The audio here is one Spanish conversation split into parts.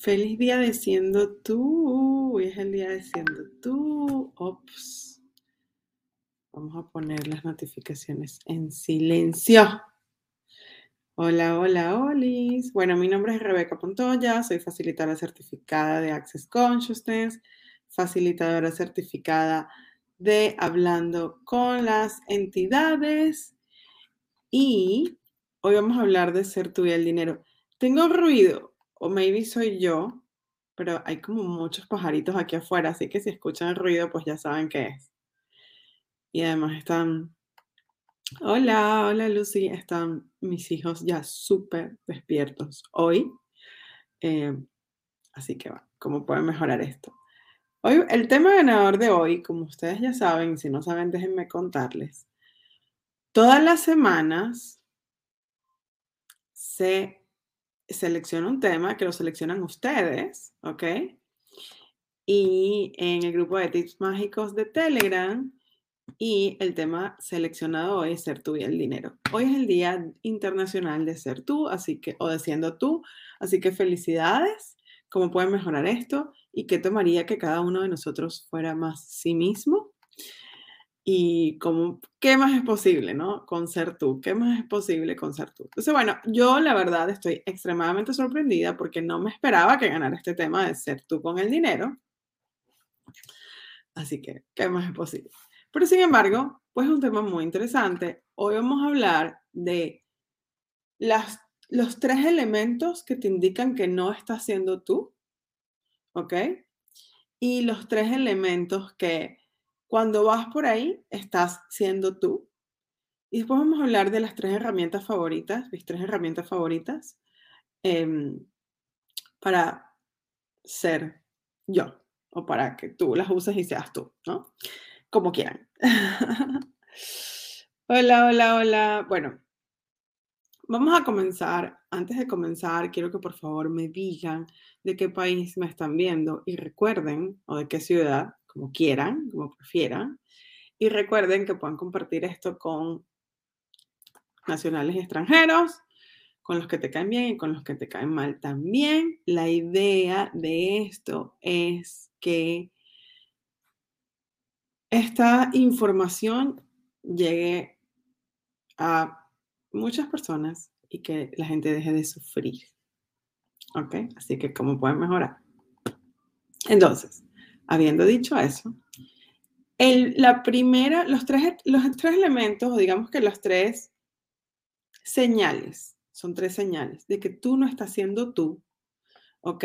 Feliz día de siendo tú. Hoy es el día de siendo tú. Ops. Vamos a poner las notificaciones en silencio. Hola, hola, Olis. Bueno, mi nombre es Rebeca Pontoya, soy facilitadora certificada de Access Consciousness, facilitadora certificada de Hablando con las entidades y hoy vamos a hablar de ser tú y el dinero. Tengo ruido, o maybe soy yo, pero hay como muchos pajaritos aquí afuera, así que si escuchan ruido, pues ya saben qué es. Y además están, hola, hola Lucy, están mis hijos ya súper despiertos hoy. Eh, así que va, ¿cómo pueden mejorar esto? Hoy, el tema ganador de hoy, como ustedes ya saben, si no saben, déjenme contarles. Todas las semanas se selecciona un tema que lo seleccionan ustedes, ¿ok? Y en el grupo de tips mágicos de Telegram, y el tema seleccionado hoy es ser tú y el dinero. Hoy es el Día Internacional de Ser tú, así que, o de siendo tú, así que felicidades. ¿Cómo pueden mejorar esto? ¿Y qué tomaría que cada uno de nosotros fuera más sí mismo? Y como, ¿qué más es posible, no? Con ser tú, ¿qué más es posible con ser tú? Entonces, bueno, yo la verdad estoy extremadamente sorprendida porque no me esperaba que ganara este tema de ser tú con el dinero. Así que, ¿qué más es posible? Pero sin embargo, pues es un tema muy interesante. Hoy vamos a hablar de las, los tres elementos que te indican que no estás siendo tú, ¿ok? Y los tres elementos que cuando vas por ahí, estás siendo tú. Y después vamos a hablar de las tres herramientas favoritas, mis tres herramientas favoritas, em, para ser yo o para que tú las uses y seas tú, ¿no? Como quieran. hola, hola, hola. Bueno, vamos a comenzar. Antes de comenzar, quiero que por favor me digan de qué país me están viendo y recuerden, o de qué ciudad, como quieran, como prefieran. Y recuerden que pueden compartir esto con nacionales y extranjeros, con los que te caen bien y con los que te caen mal también. La idea de esto es que esta información llegue a muchas personas y que la gente deje de sufrir. ¿Ok? Así que, ¿cómo pueden mejorar? Entonces, Habiendo dicho eso, la primera, los tres, los tres elementos, o digamos que las tres señales, son tres señales de que tú no estás siendo tú, ¿ok?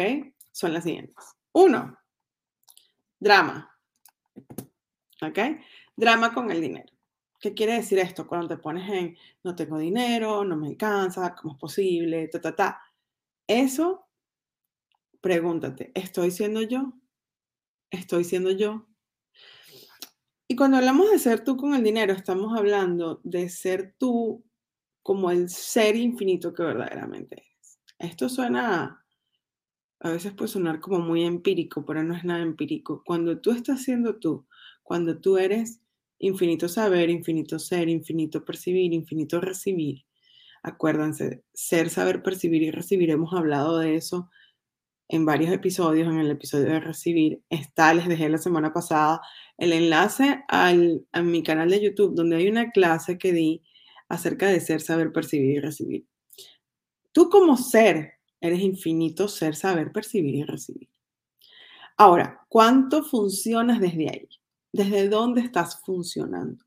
Son las siguientes. Uno, drama, ¿ok? Drama con el dinero. ¿Qué quiere decir esto? Cuando te pones en no tengo dinero, no me alcanza, ¿cómo es posible? Ta, ta, ta. Eso, pregúntate, ¿estoy siendo yo? Estoy siendo yo. Y cuando hablamos de ser tú con el dinero, estamos hablando de ser tú como el ser infinito que verdaderamente eres. Esto suena, a veces puede sonar como muy empírico, pero no es nada empírico. Cuando tú estás siendo tú, cuando tú eres infinito saber, infinito ser, infinito percibir, infinito recibir, acuérdense, ser, saber, percibir y recibir, hemos hablado de eso en varios episodios, en el episodio de recibir, está, les dejé la semana pasada el enlace a mi canal de YouTube, donde hay una clase que di acerca de ser, saber, percibir y recibir. Tú como ser, eres infinito ser, saber, percibir y recibir. Ahora, ¿cuánto funcionas desde ahí? ¿Desde dónde estás funcionando?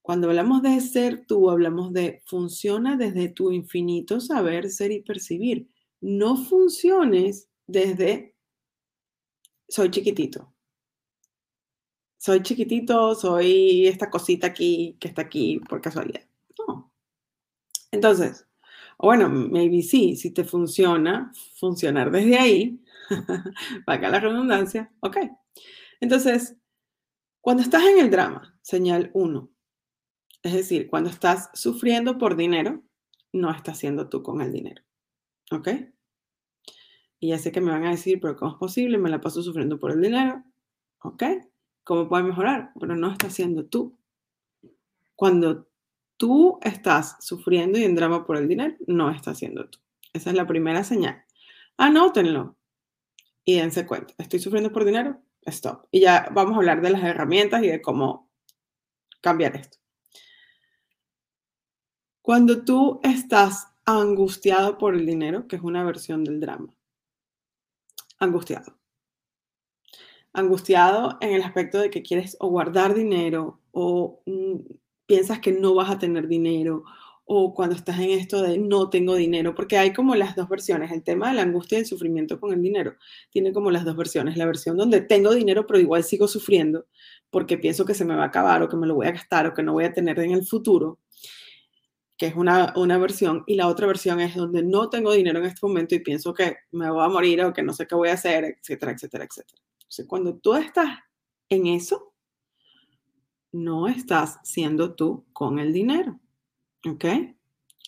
Cuando hablamos de ser tú, hablamos de funciona desde tu infinito saber, ser y percibir no funciones desde soy chiquitito. Soy chiquitito, soy esta cosita aquí que está aquí por casualidad. No. Entonces, bueno, maybe sí, si te funciona, funcionar desde ahí, para la redundancia, ok. Entonces, cuando estás en el drama, señal 1, es decir, cuando estás sufriendo por dinero, no estás siendo tú con el dinero, ¿ok? Y ya sé que me van a decir, pero ¿cómo es posible? Me la paso sufriendo por el dinero, ¿ok? ¿Cómo puedes mejorar? Pero no estás siendo tú. Cuando tú estás sufriendo y en drama por el dinero, no estás siendo tú. Esa es la primera señal. Anótenlo y dense cuenta. ¿Estoy sufriendo por dinero? Stop. Y ya vamos a hablar de las herramientas y de cómo cambiar esto. Cuando tú estás angustiado por el dinero, que es una versión del drama, angustiado. Angustiado en el aspecto de que quieres o guardar dinero o mm, piensas que no vas a tener dinero o cuando estás en esto de no tengo dinero, porque hay como las dos versiones, el tema de la angustia y el sufrimiento con el dinero, tiene como las dos versiones, la versión donde tengo dinero pero igual sigo sufriendo porque pienso que se me va a acabar o que me lo voy a gastar o que no voy a tener en el futuro, que es una, una versión, y la otra versión es donde no tengo dinero en este momento y pienso que me voy a morir o que no sé qué voy a hacer, etcétera, etcétera, etcétera. Entonces, cuando tú estás en eso, no estás siendo tú con el dinero. ¿Ok?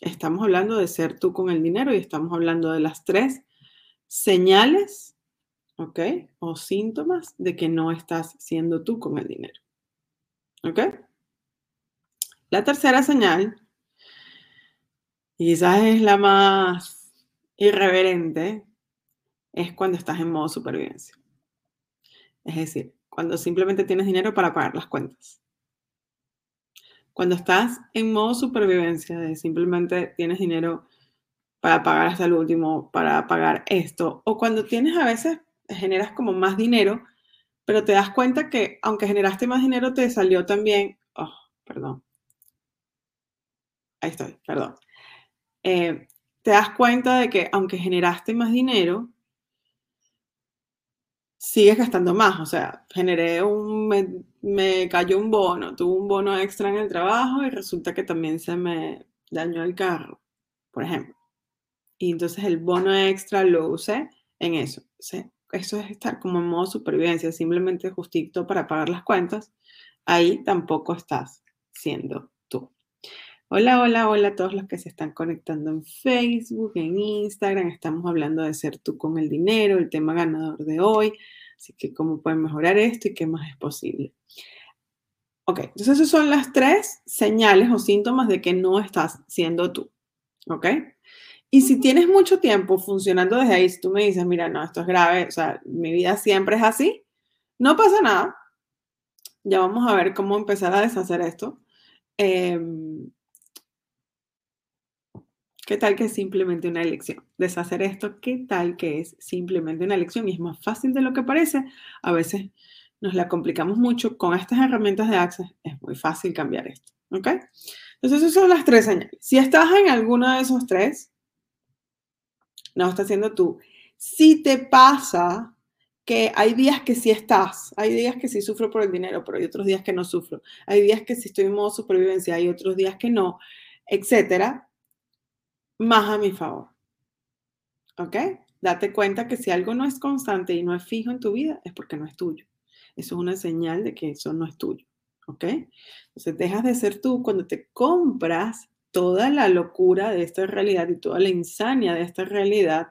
Estamos hablando de ser tú con el dinero y estamos hablando de las tres señales, ¿ok? O síntomas de que no estás siendo tú con el dinero. ¿Ok? La tercera señal, y quizás es la más irreverente, es cuando estás en modo supervivencia. Es decir, cuando simplemente tienes dinero para pagar las cuentas. Cuando estás en modo supervivencia, de simplemente tienes dinero para pagar hasta el último, para pagar esto, o cuando tienes a veces, generas como más dinero, pero te das cuenta que aunque generaste más dinero, te salió también, oh, perdón. Ahí estoy, perdón. Eh, te das cuenta de que aunque generaste más dinero, sigues gastando más. O sea, generé un, me, cayó un bono, tuve un bono extra en el trabajo y resulta que también se me dañó el carro, por ejemplo. Y entonces el bono extra lo usé en eso. eso es estar como en modo supervivencia, simplemente justito para pagar las cuentas. Ahí tampoco estás siendo. Hola, hola, hola a todos los que se están conectando en Facebook, en Instagram. Estamos hablando de ser tú con el dinero, el tema ganador de hoy. Así que cómo pueden mejorar esto y qué más es posible. Ok, entonces esas son las tres señales o síntomas de que no estás siendo tú. ¿Ok? Y si tienes mucho tiempo funcionando desde ahí, si tú me dices, mira, no, esto es grave, o sea, mi vida siempre es así, no pasa nada. Ya vamos a ver cómo empezar a deshacer esto. Eh, ¿Qué tal que es simplemente una elección? Deshacer esto, ¿qué tal que es simplemente una elección? Y es más fácil de lo que parece. A veces nos la complicamos mucho. Con estas herramientas de Access es muy fácil cambiar esto. ¿Ok? Entonces, esas son las tres señales. Si estás en alguno de esos tres, no estás siendo tú. Si te pasa que hay días que sí estás, hay días que sí sufro por el dinero, pero hay otros días que no sufro. Hay días que sí estoy en modo supervivencia, hay otros días que no, etcétera más a mi favor. ¿Ok? Date cuenta que si algo no es constante y no es fijo en tu vida, es porque no es tuyo. Eso es una señal de que eso no es tuyo. ¿Ok? Entonces dejas de ser tú cuando te compras toda la locura de esta realidad y toda la insania de esta realidad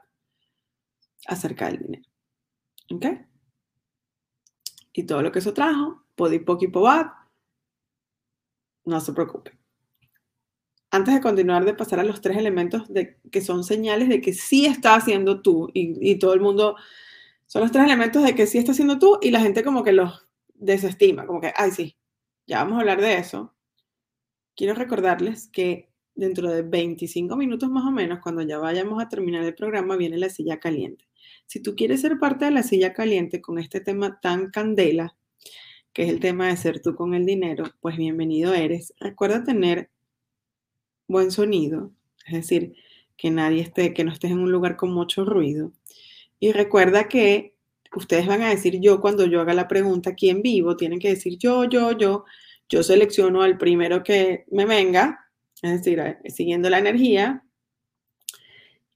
acerca del dinero. ¿Ok? Y todo lo que eso trajo, podi poco y no se preocupe antes de continuar, de pasar a los tres elementos de, que son señales de que sí está haciendo tú y, todo el mundo, son los tres elementos de que sí está haciendo tú y la gente como que los desestima, como que, ay, sí, ya vamos a hablar de eso. Quiero recordarles que dentro de 25 minutos más o menos, cuando ya vayamos a terminar el programa, viene la silla caliente. Si tú quieres ser parte de la silla caliente con este tema tan candela, que es el tema de ser tú con el dinero, pues bienvenido eres. Recuerda tener buen sonido, es decir, que nadie esté, que no estés en un lugar con mucho ruido. Y recuerda que ustedes van a decir yo cuando yo haga la pregunta aquí en vivo, tienen que decir yo, yo, yo. Yo selecciono al primero que me venga, es decir, siguiendo la energía,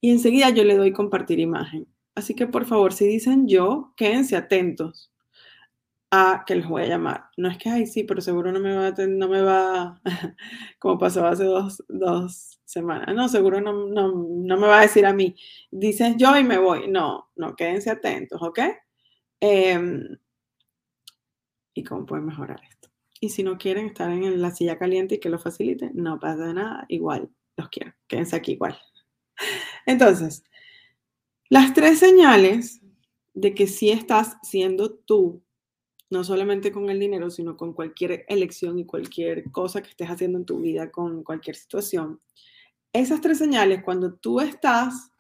Y enseguida yo le doy compartir imagen. Así que por favor, si dicen yo, quédense atentos que les voy a llamar. No es que, ay, sí, pero seguro no me va no me va, como pasó hace dos, dos semanas. No, seguro no, no, no, me va a decir a mí. Dices yo y me voy. No, no, quédense atentos, ¿ok? Em, ¿Y cómo pueden mejorar esto? Y si no quieren estar en la silla caliente y que lo facilite, no pasa nada, igual los quiero. Quédense aquí igual. Entonces, las tres señales de que sí estás siendo tú, no solamente con el dinero, sino con cualquier elección y cualquier cosa que estés haciendo en tu vida, con cualquier situación. Esas tres señales, cuando tú estás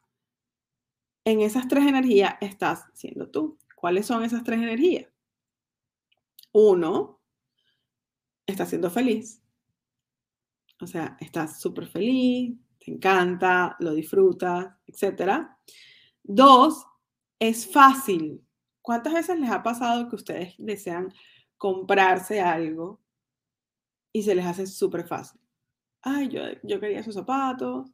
en esas tres energías, estás siendo tú. ¿Cuáles son esas tres energías? Uno, estás siendo feliz. O sea, estás súper feliz, te encanta, lo disfrutas, etc. Dos, es fácil. ¿Cuántas veces les ha pasado que ustedes desean comprarse algo y se les hace súper fácil? Ay, yo, yo quería esos zapatos,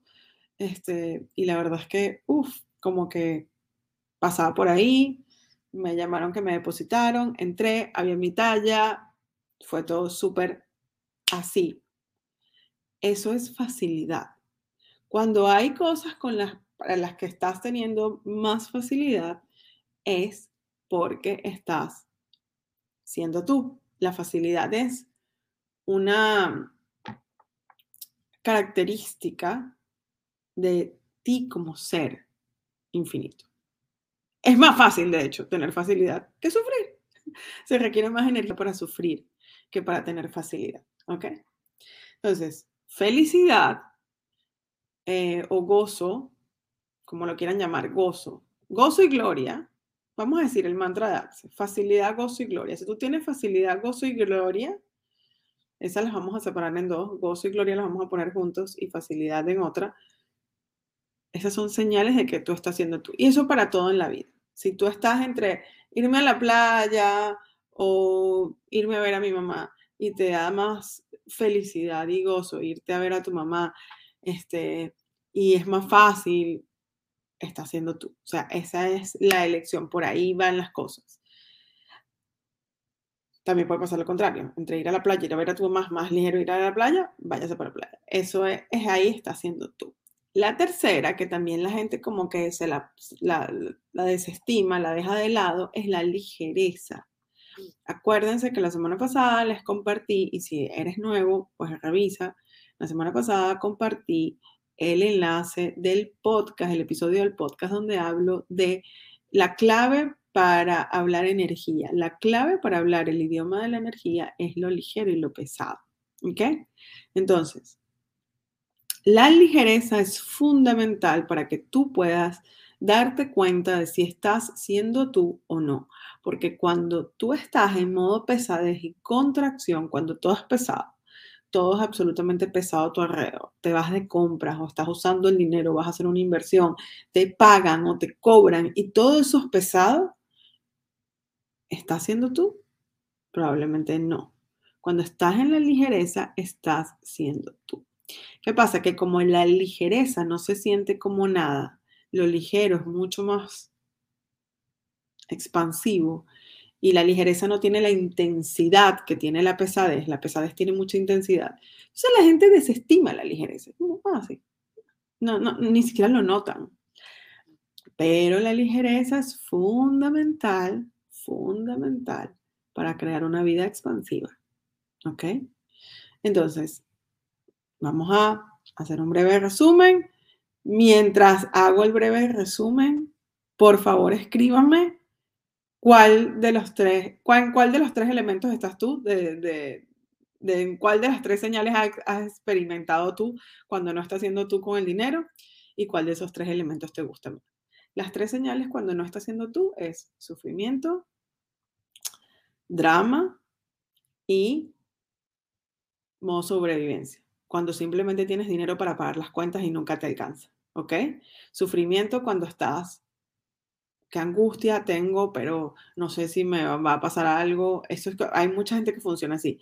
este, y la verdad es que, uff, como que pasaba por ahí, me llamaron que me depositaron, entré, había mi talla, fue todo súper así. Eso es facilidad. Cuando hay cosas con las, para las que estás teniendo más facilidad, es porque estás siendo tú. La facilidad es una característica de ti como ser infinito. Es más fácil, de hecho, tener facilidad que sufrir. Se requiere más energía para sufrir que para tener facilidad. ¿Ok? Entonces, felicidad eh, o gozo, como lo quieran llamar, gozo, gozo y gloria. Vamos a decir el mantra de Access, facilidad, gozo y gloria. Si tú tienes facilidad, gozo y gloria, esas las vamos a separar en dos. Gozo y gloria las vamos a poner juntos y facilidad en otra. Esas son señales de que tú estás haciendo tú. Y eso para todo en la vida. Si tú estás entre irme a la playa o irme a ver a mi mamá y te da más felicidad y gozo irte a ver a tu mamá, este, y es más fácil, está haciendo tú. O sea, esa es la elección, por ahí van las cosas. También puede pasar lo contrario, entre ir a la playa y ir a ver a tu mamá, más ligero ir a la playa, váyase para la playa. Eso es, ahí, está haciendo tú. La tercera, que también la gente como que se la, la, la desestima, la deja de lado, es la ligereza. Acuérdense que la semana pasada les compartí, y si eres nuevo, pues revisa, la semana pasada compartí el enlace del podcast, el episodio del podcast donde hablo de la clave para hablar energía. La clave para hablar el idioma de la energía es lo ligero y lo pesado. ¿Ok? Entonces, la ligereza es fundamental para que tú puedas darte cuenta de si estás siendo tú o no. Porque cuando tú estás en modo pesadez y contracción, cuando todo es pesado, todo es absolutamente pesado a tu alrededor. Te vas de compras o estás usando el dinero, vas a hacer una inversión, te pagan o te cobran y todo eso es pesado. ¿Estás siendo tú? Probablemente no. Cuando estás en la ligereza, estás siendo tú. ¿Qué pasa? Que como la ligereza no se siente como nada, lo ligero es mucho más expansivo, y la ligereza no tiene la intensidad que tiene la pesadez. La pesadez tiene mucha intensidad. Entonces la gente desestima la ligereza. Ah, no, ni siquiera lo notan. Pero la ligereza es fundamental, fundamental para crear una vida expansiva. ¿Ok? Entonces, vamos a hacer un breve resumen. Mientras hago el breve resumen, por favor escríbanme ¿Cuál de los tres, cuál, de los tres elementos estás tú? De, de, de cuál de las tres señales has, experimentado tú cuando no estás haciendo tú con el dinero? ¿Y cuál de esos tres elementos te gusta más? Las tres señales cuando no estás haciendo tú es sufrimiento, drama y modo sobrevivencia. Cuando simplemente tienes dinero para pagar las cuentas y nunca te alcanza. ¿Ok? Sufrimiento cuando estás qué angustia tengo, pero no sé si me va a pasar algo. Eso es, hay mucha gente que funciona así,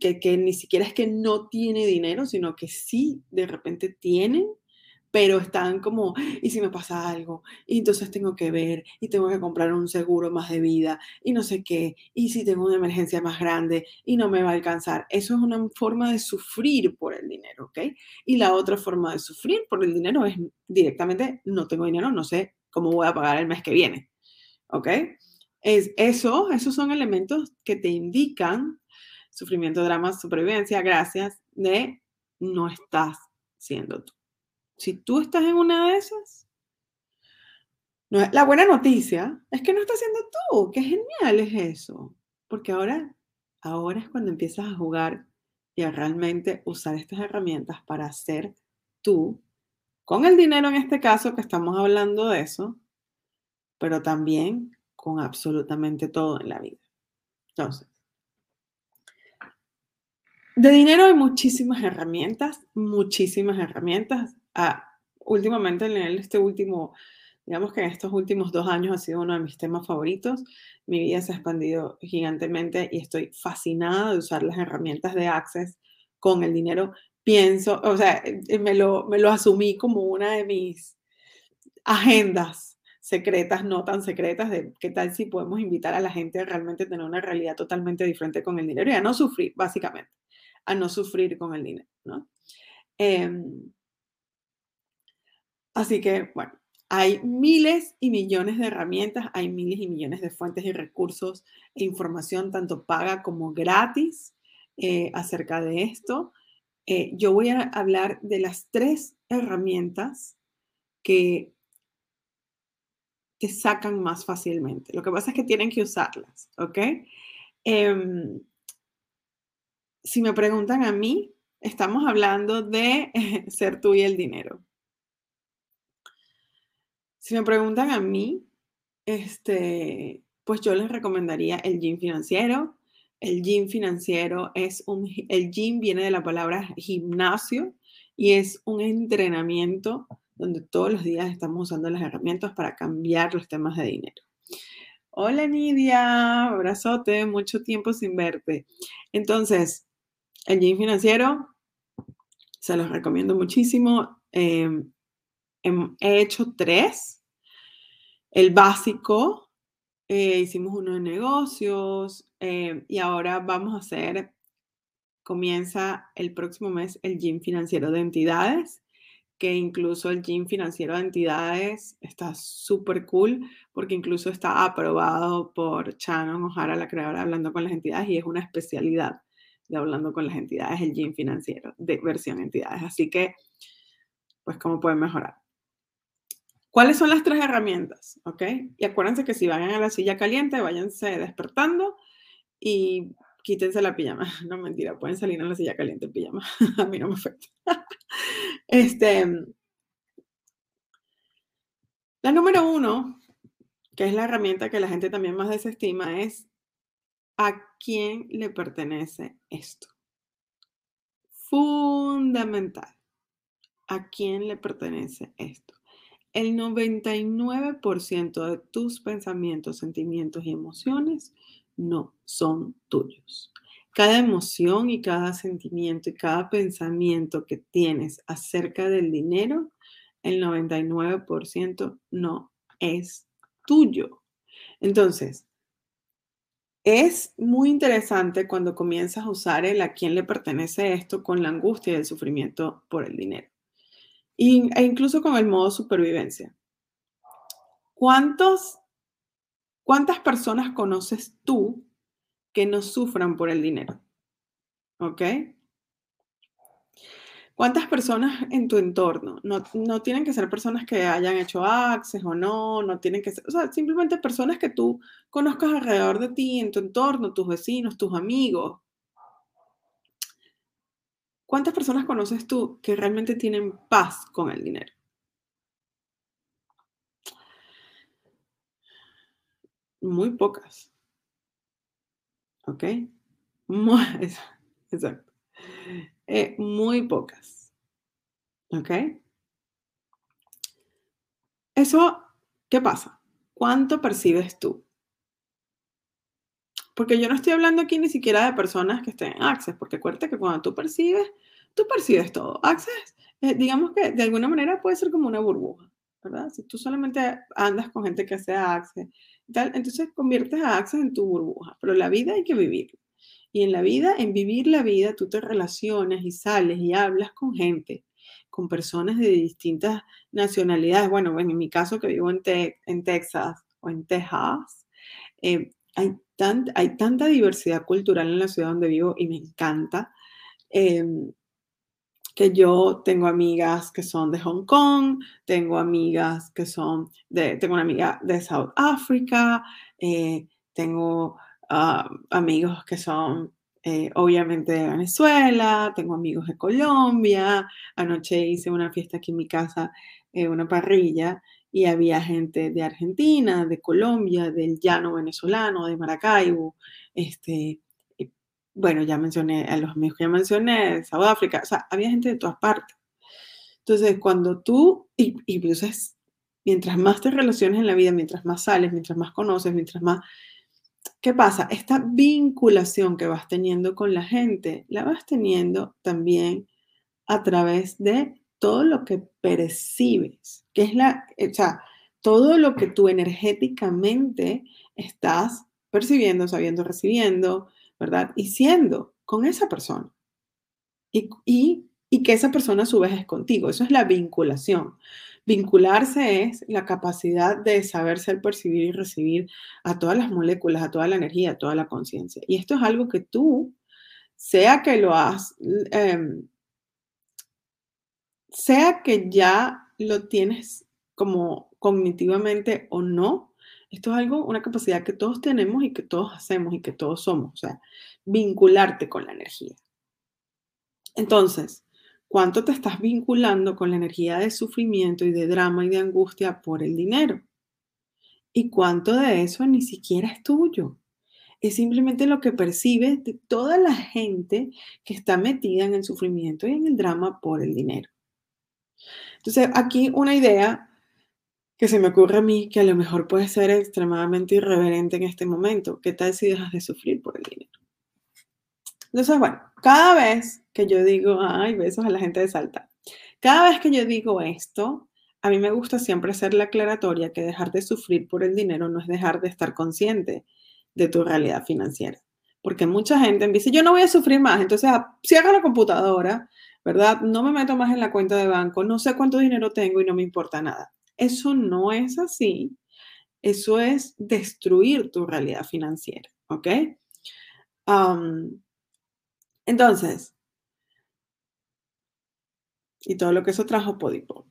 que, que ni siquiera es que no tiene dinero, sino que sí de repente tienen, pero están como, ¿y si me pasa algo? Y entonces tengo que ver, y tengo que comprar un seguro más de vida, y no sé qué, y si tengo una emergencia más grande y no me va a alcanzar. Eso es una forma de sufrir por el dinero, ¿ok? Y la otra forma de sufrir por el dinero es directamente, no tengo dinero, no sé cómo voy a pagar el mes que viene, ¿ok? Es eso, esos son elementos que te indican sufrimiento, drama, supervivencia, gracias de no estás siendo tú. Si tú estás en una de esas, la buena noticia es que no estás siendo tú. Qué genial es eso. Porque ahora, ahora es cuando empiezas a jugar y a realmente usar estas herramientas para ser tú, con el dinero en este caso, que estamos hablando de eso, pero también con absolutamente todo en la vida. Entonces, de dinero hay muchísimas herramientas, muchísimas herramientas. Ah, últimamente en este último, digamos que en estos últimos dos años ha sido uno de mis temas favoritos. Mi vida se ha expandido gigantemente y estoy fascinada de usar las herramientas de Access con el dinero. Pienso, o sea, eh, me lo, me lo asumí como una de mis agendas secretas, no tan secretas, de qué tal si podemos invitar a la gente a realmente tener una realidad totalmente diferente con el dinero y a no sufrir, básicamente, a no sufrir con el dinero, ¿no? Em, Así que, bueno, hay miles y millones de herramientas, hay miles y millones de fuentes y recursos e información, tanto paga como gratis, eh, acerca de esto. Eh, yo voy a hablar de las tres herramientas que te sacan más fácilmente. Lo que pasa es que tienen que usarlas, ¿ok? Em, si me preguntan a mí, estamos hablando de ser tú y el dinero. Si me preguntan a mí, este, pues yo les recomendaría el gym financiero. El gym financiero es un, el gym viene de la palabra gimnasio y es un entrenamiento donde todos los días estamos usando las herramientas para cambiar los temas de dinero. Hola Nidia, abrazote, mucho tiempo sin verte. Entonces, el gym financiero, se los recomiendo muchísimo. Em, he hecho tres. El básico, eh, hicimos uno de negocios eh, y ahora vamos a hacer, comienza el próximo mes el gym financiero de entidades, que incluso el gym financiero de entidades está súper cool porque incluso está aprobado por Shannon O'Hara, la creadora de Hablando con las Entidades, y es una especialidad de Hablando con las Entidades, el gym financiero de versión entidades. Así que, pues, ¿cómo pueden mejorar? ¿Cuáles son las tres herramientas? ¿Ok? Y acuérdense que si van a la silla caliente, váyanse despertando y quítense la pijama. No, mentira, pueden salir en la silla caliente en pijama. a mí no me afecta. este, la número uno, que es la herramienta que la gente también más desestima, es ¿a quién le pertenece esto? Fundamental. ¿A quién le pertenece esto? El 99% de tus pensamientos, sentimientos y emociones no son tuyos. Cada emoción y cada sentimiento y cada pensamiento que tienes acerca del dinero, el 99% no es tuyo. Entonces, es muy interesante cuando comienzas a usar el a quién le pertenece esto con la angustia y el sufrimiento por el dinero e incluso con el modo supervivencia. ¿Cuántos, ¿Cuántas personas conoces tú que no sufran por el dinero? ¿Ok? ¿Cuántas personas en tu entorno? No, no, tienen que ser personas que hayan hecho access o no, no tienen que ser, o sea, simplemente personas que tú conozcas alrededor de ti, en tu entorno, tus vecinos, tus amigos, ¿Cuántas personas conoces tú que realmente tienen paz con el dinero? Muy pocas. ¿Ok? Muy, exacto. Eh, muy pocas. ¿Ok? Eso, ¿qué pasa? ¿Cuánto percibes tú? Porque yo no estoy hablando aquí ni siquiera de personas que estén en Access, porque acuérdate que cuando tú percibes, tú percibes todo. Access eh, digamos que de alguna manera puede ser como una burbuja, ¿verdad? Si tú solamente andas con gente que hace Access, tal, entonces conviertes a Access en tu burbuja, pero la vida hay que vivirla. Y en la vida, en vivir la vida, tú te relacionas y sales y hablas con gente, con personas de distintas nacionalidades. Bueno, en mi caso que vivo en, en Texas o en Texas, eh, hay, hay tanta diversidad cultural en la ciudad donde vivo y me encanta. Em, que yo tengo amigas que son de Hong Kong, tengo amigas que son de, tengo una amiga de South Africa, eh, tengo ah, amigos que son eh, obviamente de Venezuela, tengo amigos de Colombia, anoche hice una fiesta aquí en mi casa, eh, una parrilla, y había gente de Argentina, de Colombia, del llano venezolano, de Maracaibo, este, bueno, ya mencioné a los amigos que ya mencioné, de South África, o sea, había gente de todas partes. Entonces, cuando tú, y, y entonces, mientras más te relaciones en la vida, mientras más sales, mientras más conoces, mientras más... ¿Qué pasa? Esta vinculación que vas teniendo con la gente, la vas teniendo también a través de todo lo que percibes, que es la, o sea, todo lo que tú energéticamente estás percibiendo, sabiendo, recibiendo, ¿verdad? Y siendo con esa persona. Y, y, que esa persona a su vez es contigo. Eso es la vinculación. Vincularse es la capacidad de saber ser, percibir y recibir a todas las moléculas, a toda la energía, a toda la conciencia. Y esto es algo que tú, sea que lo has, em, sea que ya lo tienes como cognitivamente o no, esto es algo, una capacidad que todos tenemos y que todos hacemos y que todos somos, o sea, vincularte con la energía. Entonces, ¿cuánto te estás vinculando con la energía de sufrimiento y de drama y de angustia por el dinero? ¿Y cuánto de eso ni siquiera es tuyo? Es simplemente lo que percibes de toda la gente que está metida en el sufrimiento y en el drama por el dinero. Entonces, aquí una idea que se me ocurre a mí que a lo mejor puede ser extremadamente irreverente en este momento. ¿Qué tal si dejas de sufrir por el dinero? Entonces, bueno, cada vez que yo digo, ay, besos a la gente de Salta, cada vez que yo digo esto, a mí me gusta siempre hacer la aclaratoria que dejar de sufrir por el dinero no es dejar de estar consciente de tu realidad financiera. Porque mucha gente me dice, yo no voy a sufrir más, entonces ah, cierra la computadora, ¿verdad? No me meto más en la cuenta de banco, no sé cuánto dinero tengo y no me importa nada. Eso no es así. Eso es destruir tu realidad financiera, ¿ok? entonces, y todo lo que eso trajo Podipo,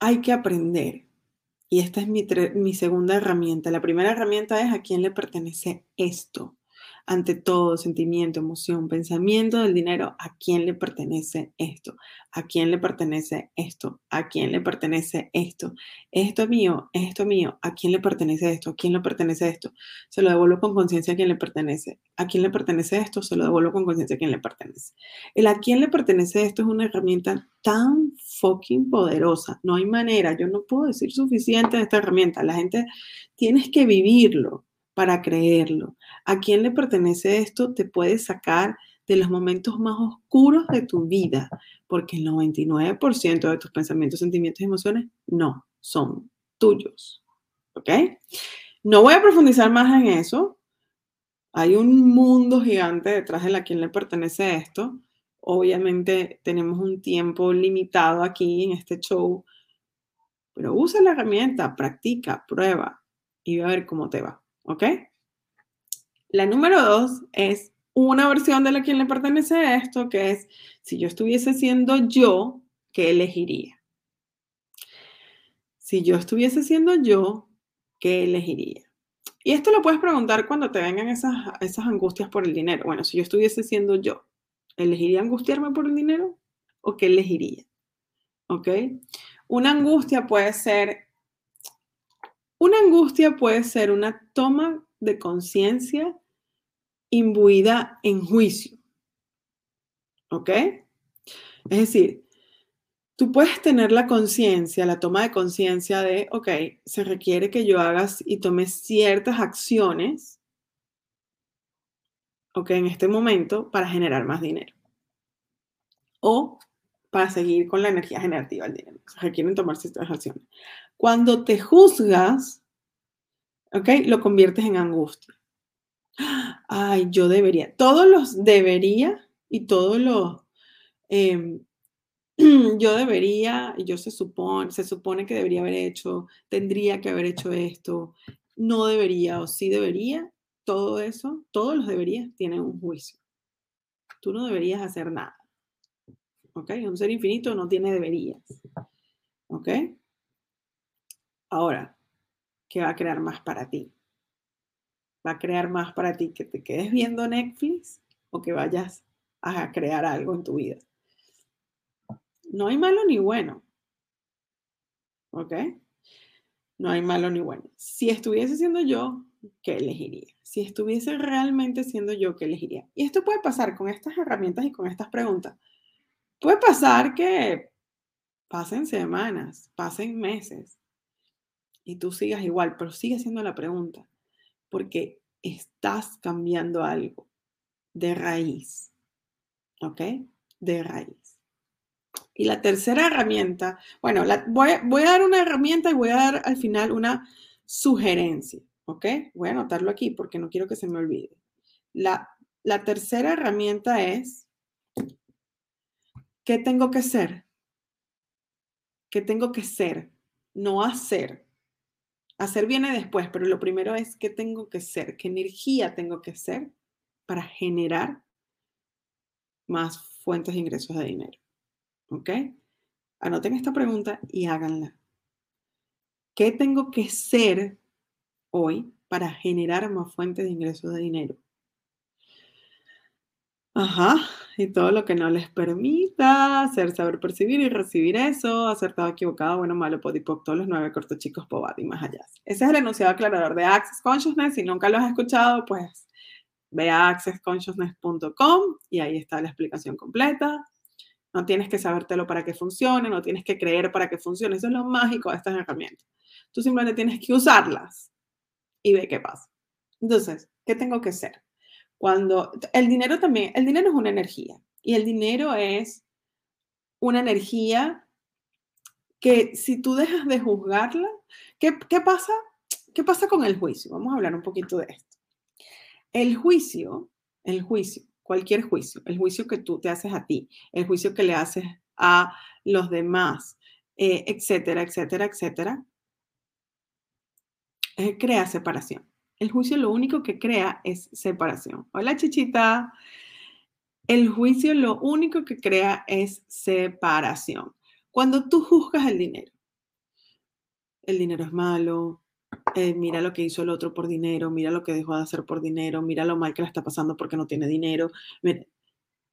hay que aprender. Y esta es mi, mi segunda herramienta. La primera herramienta es a quién le pertenece esto ante todo sentimiento, emoción, pensamiento del dinero, ¿a quién le pertenece esto? ¿A quién le pertenece esto? ¿A quién le pertenece esto? Esto es mío, esto es mío. ¿A quién le pertenece esto? ¿A quién le pertenece esto? Se lo devuelvo con conciencia a quién le pertenece. ¿A quién le pertenece esto? Se lo devuelvo con conciencia a quién le pertenece. El a quién le pertenece esto es una herramienta tan fucking poderosa. No hay manera. Yo no puedo decir suficiente de esta herramienta. La gente tienes que vivirlo para creerlo. ¿A quién le pertenece esto? Te puede sacar de los momentos más oscuros de tu vida, porque el 99% de tus pensamientos, sentimientos y emociones no son tuyos. ¿Ok? No voy a profundizar más en eso. Hay un mundo gigante detrás de la quien le pertenece esto. Obviamente tenemos un tiempo limitado aquí en este show, pero usa la herramienta, practica, prueba y va a ver cómo te va. ¿Ok? La número dos es una versión de la quien le pertenece a esto, que es, si yo estuviese siendo yo, ¿qué elegiría? Si yo estuviese siendo yo, ¿qué elegiría? Y esto lo puedes preguntar cuando te vengan esas, esas angustias por el dinero. Bueno, si yo estuviese siendo yo, ¿elegiría angustiarme por el dinero o qué elegiría? ¿Ok? Una angustia puede ser una angustia puede ser una toma de conciencia imbuida en juicio. ¿Ok? Es decir, tú puedes tener la conciencia, la toma de conciencia de, ok, se requiere que yo hagas y tome ciertas acciones, ok, en este momento para generar más dinero. O para seguir con la energía generativa del dinero. Se requieren tomar ciertas acciones. Cuando te juzgas, ¿ok? Lo conviertes en angustia. Ay, yo debería. Todos los debería y todos los em, yo debería, yo se supone, se supone que debería haber hecho, tendría que haber hecho esto, no debería o sí debería, todo eso, todos los deberías tienen un juicio. Tú no deberías hacer nada. ¿Ok? Un ser infinito no tiene deberías. ¿Ok? Ahora, ¿qué va a crear más para ti? ¿Va a crear más para ti que te quedes viendo Netflix o que vayas a crear algo en tu vida? No hay malo ni bueno. ¿Ok? No hay malo ni bueno. Si estuviese siendo yo, ¿qué elegiría? Si estuviese realmente siendo yo, ¿qué elegiría? Y esto puede pasar con estas herramientas y con estas preguntas. Puede pasar que pasen semanas, pasen meses y tú sigas igual, pero sigue haciendo la pregunta porque estás cambiando algo de raíz. ¿Ok? De raíz. Y la tercera herramienta, bueno, voy, voy, a dar una herramienta y voy a dar al final una sugerencia, ¿ok? Voy a anotarlo aquí porque no quiero que se me olvide. La, la tercera herramienta es, ¿qué tengo que ser? ¿Qué tengo que ser? No hacer. Hacer viene después, pero lo primero es qué tengo que ser, qué energía tengo que ser para generar más fuentes de ingresos de dinero. ¿Ok? Anoten esta pregunta y háganla. ¿Qué tengo que ser hoy para generar más fuentes de ingresos de dinero? Ajá, y todo lo que no les permita hacer, saber percibir y recibir eso, acertado, equivocado, bueno, malo, podipoc, todos los nueve cortos chicos, pobat y más allá. Ese es el enunciado aclarador de Access Consciousness. Si nunca lo has escuchado, pues ve a accessconsciousness.com y ahí está la explicación completa. No tienes que sabértelo para que funcione, no tienes que creer para que funcione. Eso es lo mágico de estas herramientas. Tú simplemente tienes que usarlas y ve qué pasa. Entonces, ¿qué tengo que hacer? Cuando el dinero también, el dinero es una energía y el dinero es una energía que si tú dejas de juzgarla, ¿qué, qué pasa? ¿Qué pasa con el juicio? Vamos a hablar un poquito de esto. El juicio, el juicio cualquier juicio, el juicio que tú te haces a ti, el juicio que le haces a los demás, eh, etcétera, etcétera, etcétera, eh, crea separación. El juicio lo único que crea es separación. Hola, chichita. El juicio lo único que crea es separación. Cuando tú juzgas el dinero, el dinero es malo, eh, mira lo que hizo el otro por dinero, mira lo que dejó de hacer por dinero, mira lo mal que le está pasando porque no tiene dinero.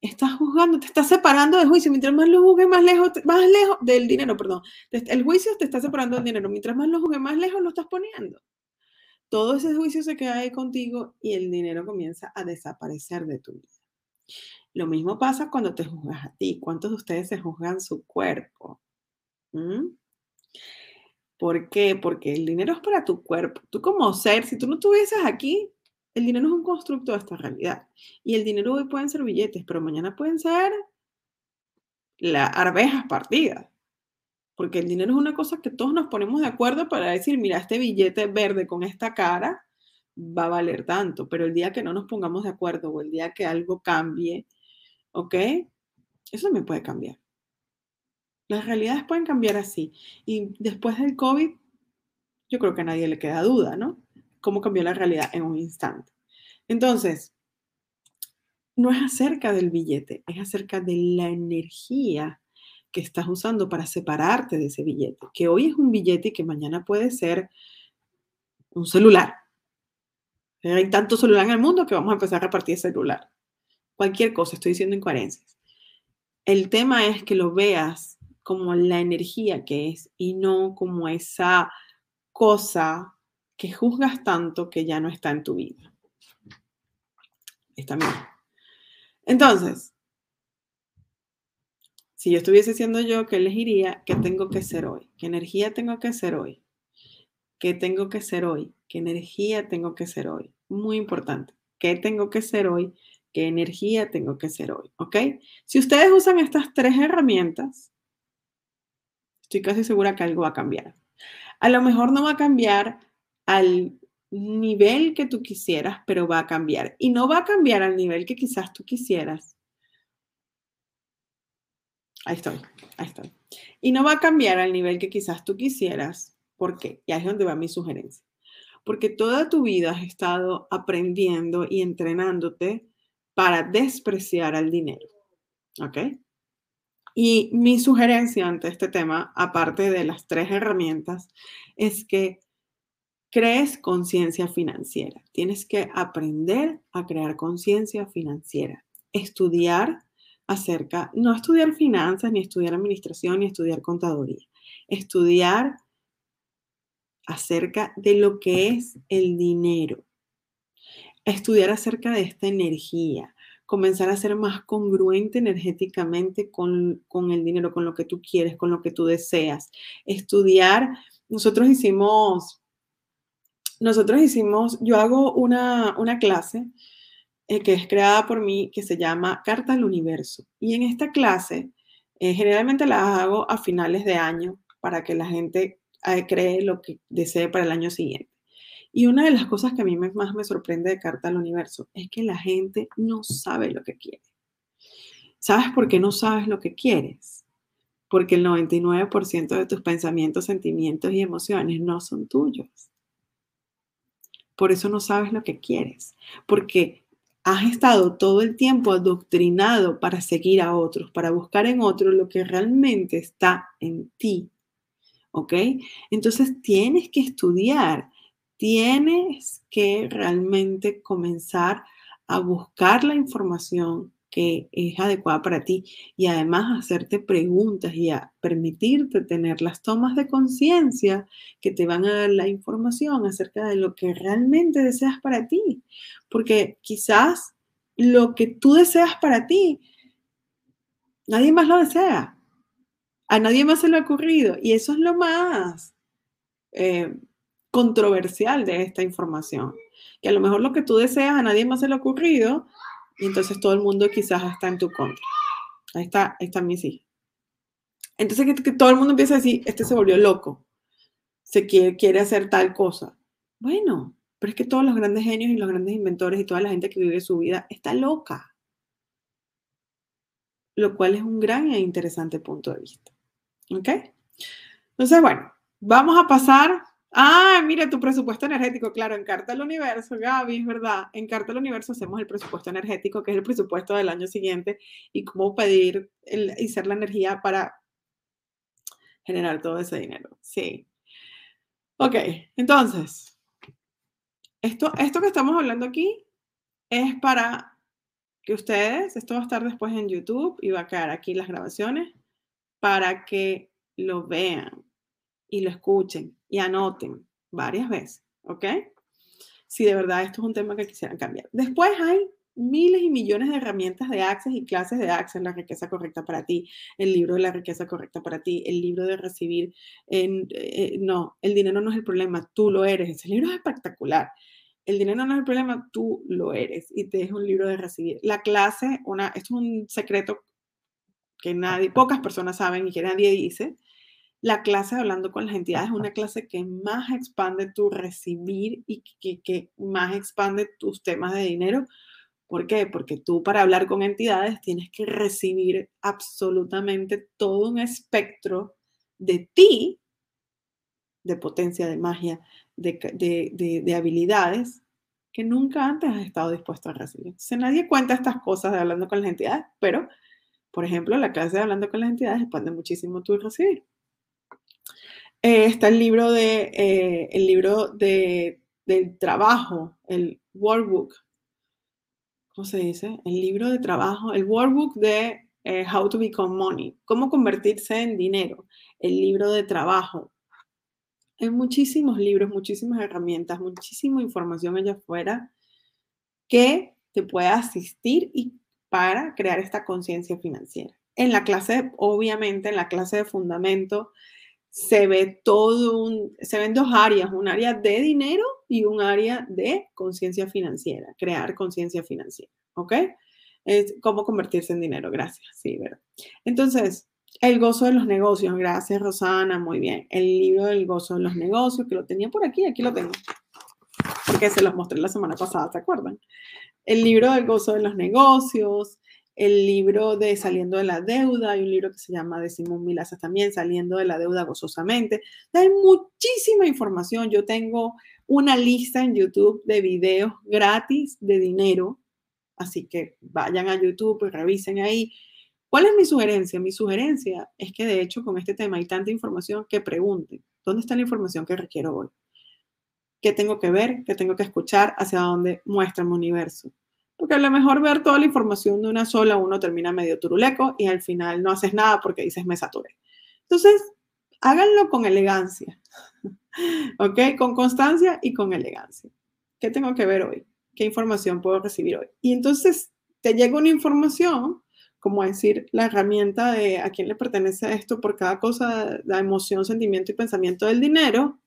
estás juzgando, te estás separando del juicio. Mientras más lo juzgues, más lejos, más lejos del dinero, perdón. El juicio te está separando del dinero. Mientras más lo juzgues, más lejos lo estás poniendo. Todo ese juicio se queda ahí contigo y el dinero comienza a desaparecer de tu vida. Lo mismo pasa cuando te juzgas a ti. ¿Cuántos de ustedes se juzgan su cuerpo? ¿Mm? ¿Por qué? Porque el dinero es para tu cuerpo. Tú como ser, si tú no estuvieses aquí, el dinero es un constructo de esta realidad. Y el dinero hoy pueden ser billetes, pero mañana pueden ser las arvejas partidas. Porque el dinero es una cosa que todos nos ponemos de acuerdo para decir, mira, este billete verde con esta cara va a valer tanto. Pero el día que no nos pongamos de acuerdo o el día que algo cambie, ¿ok? Eso me puede cambiar. Las realidades pueden cambiar así. Y después del COVID, yo creo que a nadie le queda duda, ¿no? Cómo cambió la realidad en un instante. Entonces, no es acerca del billete, es acerca de la energía que estás usando para separarte de ese billete, que hoy es un billete y que mañana puede ser un celular. Hay tanto celular en el mundo que vamos a empezar a repartir celular. Cualquier cosa, estoy diciendo incoherencias. El tema es que lo veas como la energía que es y no como esa cosa que juzgas tanto que ya no está en tu vida. Está bien. Entonces, si yo estuviese siendo yo, ¿qué elegiría? ¿Qué tengo que ser hoy? ¿Qué energía tengo que ser hoy? ¿Qué tengo que ser hoy? ¿Qué energía tengo que ser hoy? Muy importante. ¿Qué tengo que ser hoy? ¿Qué energía tengo que ser hoy? ¿Ok? Si ustedes usan estas tres herramientas, estoy casi segura que algo va a cambiar. A lo mejor no va a cambiar al nivel que tú quisieras, pero va a cambiar. Y no va a cambiar al nivel que quizás tú quisieras. Ahí estoy, ahí estoy. Y no va a cambiar al nivel que quizás tú quisieras. ¿Por qué? Y ahí es donde va mi sugerencia. Porque toda tu vida has estado aprendiendo y entrenándote para despreciar al dinero. ¿Ok? Y mi sugerencia ante este tema, aparte de las tres herramientas, es que crees conciencia financiera. Tienes que aprender a crear conciencia financiera. Estudiar acerca, no estudiar finanzas, ni estudiar administración, ni estudiar contaduría. Estudiar acerca de lo que es el dinero. Estudiar acerca de esta energía. Comenzar a ser más congruente energéticamente con, con el dinero, con lo que tú quieres, con lo que tú deseas. Estudiar, nosotros hicimos, nosotros hicimos, yo hago una, una clase eh, que es creada por mí, que se llama Carta al Universo. Y en esta clase, eh, generalmente la hago a finales de año para que la gente eh, cree lo que desee para el año siguiente. Y una de las cosas que a mí más me sorprende de Carta al Universo es que la gente no sabe lo que quiere. ¿Sabes por qué no sabes lo que quieres? Porque el 99% de tus pensamientos, sentimientos y emociones no son tuyos. Por eso no sabes lo que quieres. Porque has estado todo el tiempo adoctrinado para seguir a otros, para buscar en otros lo que realmente está en ti. ¿Ok? Entonces tienes que estudiar, tienes que realmente comenzar a buscar la información que es adecuada para ti y además hacerte preguntas y a permitirte tener las tomas de conciencia que te van a dar la información acerca de lo que realmente deseas para ti. Porque quizás lo que tú deseas para ti, nadie más lo desea. A nadie más se le ha ocurrido. Y eso es lo más eh, controversial de esta información. Que a lo mejor lo que tú deseas a nadie más se le ha ocurrido y entonces todo el mundo quizás está en tu contra. Ahí está, ahí está mi sí. Entonces que, todo el mundo empieza a decir, este se volvió loco, se quiere, quiere hacer tal cosa. Bueno, pero es que todos los grandes genios y los grandes inventores y toda la gente que vive su vida está loca. Lo cual es un gran e interesante punto de vista. ¿Ok? Entonces, bueno, vamos a pasar Ah, mira, tu presupuesto energético, claro, en Carta al Universo, Gaby, es verdad. En Carta al Universo hacemos el presupuesto energético, que es el presupuesto del año siguiente, y cómo pedir y ser la energía para generar todo ese dinero. Sí. Ok, entonces, esto, esto que estamos hablando aquí es para que ustedes, esto va a estar después en YouTube y va a quedar aquí las grabaciones, para que lo vean y lo escuchen y anoten varias veces, ¿ok? Si de verdad esto es un tema que quisieran cambiar. Después hay miles y millones de herramientas de Access y clases de Access, la riqueza correcta para ti, el libro de la riqueza correcta para ti, el libro de recibir, en, eh, no, el dinero no es el problema, tú lo eres, ese libro es espectacular. El dinero no es el problema, tú lo eres y te es un libro de recibir. La clase, una, esto es un secreto que nadie, pocas personas saben y que nadie dice, la clase de Hablando con las entidades es una clase que más expande tu recibir y que, más expande tus temas de dinero. ¿Por qué? Porque tú para hablar con entidades tienes que recibir absolutamente todo un espectro de ti, de potencia, de magia, de, habilidades que nunca antes has estado dispuesto a recibir. Entonces nadie cuenta estas cosas de hablando con las entidades, pero, por ejemplo, la clase de hablando con las entidades expande muchísimo tu recibir. Eh, está el libro de eh, el libro de, del trabajo, el workbook. ¿Cómo se dice? El libro de trabajo, el workbook de eh, How to Become Money, cómo convertirse en dinero, el libro de trabajo. Hay muchísimos libros, muchísimas herramientas, muchísima información allá afuera que te puede asistir y para crear esta conciencia financiera. En la clase, obviamente, en la clase de fundamento, se ve todo un, se ven dos áreas, un área de dinero y un área de conciencia financiera, crear conciencia financiera, ¿ok? Es cómo convertirse en dinero, gracias, sí, ¿verdad? Entonces, el gozo de los negocios, gracias Rosana, muy bien. El libro del gozo de los negocios, que lo tenía por aquí, aquí lo tengo, porque se los mostré la semana pasada, ¿se acuerdan? El libro del gozo de los negocios, el libro de Saliendo de la Deuda, hay un libro que se llama de Simón Milazas también, Saliendo de la Deuda Gozosamente. Hay muchísima información. Yo tengo una lista en YouTube de videos gratis de dinero, así que vayan a YouTube y revisen ahí. ¿Cuál es mi sugerencia? Mi sugerencia es que de hecho con este tema hay tanta información que pregunten, ¿dónde está la información que requiero hoy? ¿Qué tengo que ver? ¿Qué tengo que escuchar? ¿Hacia dónde muestra mi universo? Porque a lo mejor ver toda la información de una sola, uno termina medio turuleco y al final no haces nada porque dices me saturé. Entonces, háganlo con elegancia, ¿ok? Con constancia y con elegancia. ¿Qué tengo que ver hoy? ¿Qué información puedo recibir hoy? Y entonces te llega una información, como decir la herramienta de a quién le pertenece esto por cada cosa, la emoción, sentimiento y pensamiento del dinero,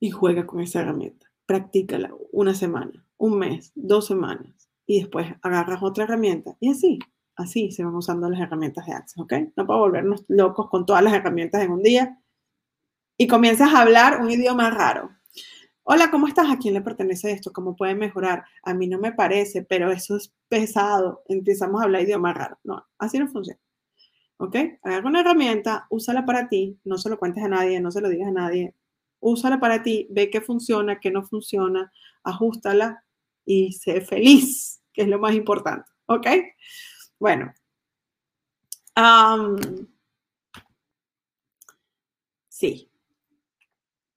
y juega con esa herramienta. Practícala una semana un mes, dos semanas y después agarras otra herramienta y así, así se van usando las herramientas de Access, ¿ok? No para volvernos locos con todas las herramientas en un día y comienzas a hablar un idioma raro. Hola, ¿cómo estás? ¿A quién le pertenece esto? ¿Cómo puede mejorar? A mí no me parece, pero eso es pesado. Empezamos a hablar idioma raro. No, así no funciona. ¿Ok? Agarra una herramienta, úsala para ti, no se lo cuentes a nadie, no se lo digas a nadie. Úsala para ti, ve qué funciona, qué no funciona, ajustala y sé feliz, que es lo más importante. ¿Ok? Bueno. sí.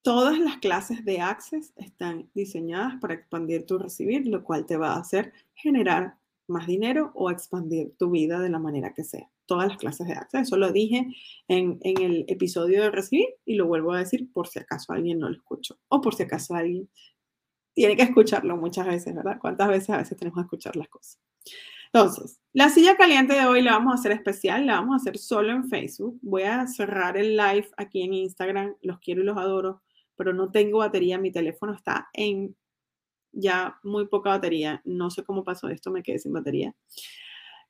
Todas las clases de Access están diseñadas para expandir tu recibir, lo cual te va a hacer generar más dinero o expandir tu vida de la manera que sea. Todas las clases de Access. Eso lo dije en, en el episodio de recibir y lo vuelvo a decir por si acaso alguien no lo escuchó o por si acaso alguien tiene que escucharlo muchas veces, ¿verdad? ¿Cuántas veces a veces tenemos que escuchar las cosas? Entonces, la silla caliente de hoy la vamos a hacer especial, la vamos a hacer solo en Facebook. Voy a cerrar el live aquí en Instagram, los quiero y los adoro, pero no tengo batería, mi teléfono está en ya muy poca batería, no sé cómo pasó esto, me quedé sin batería.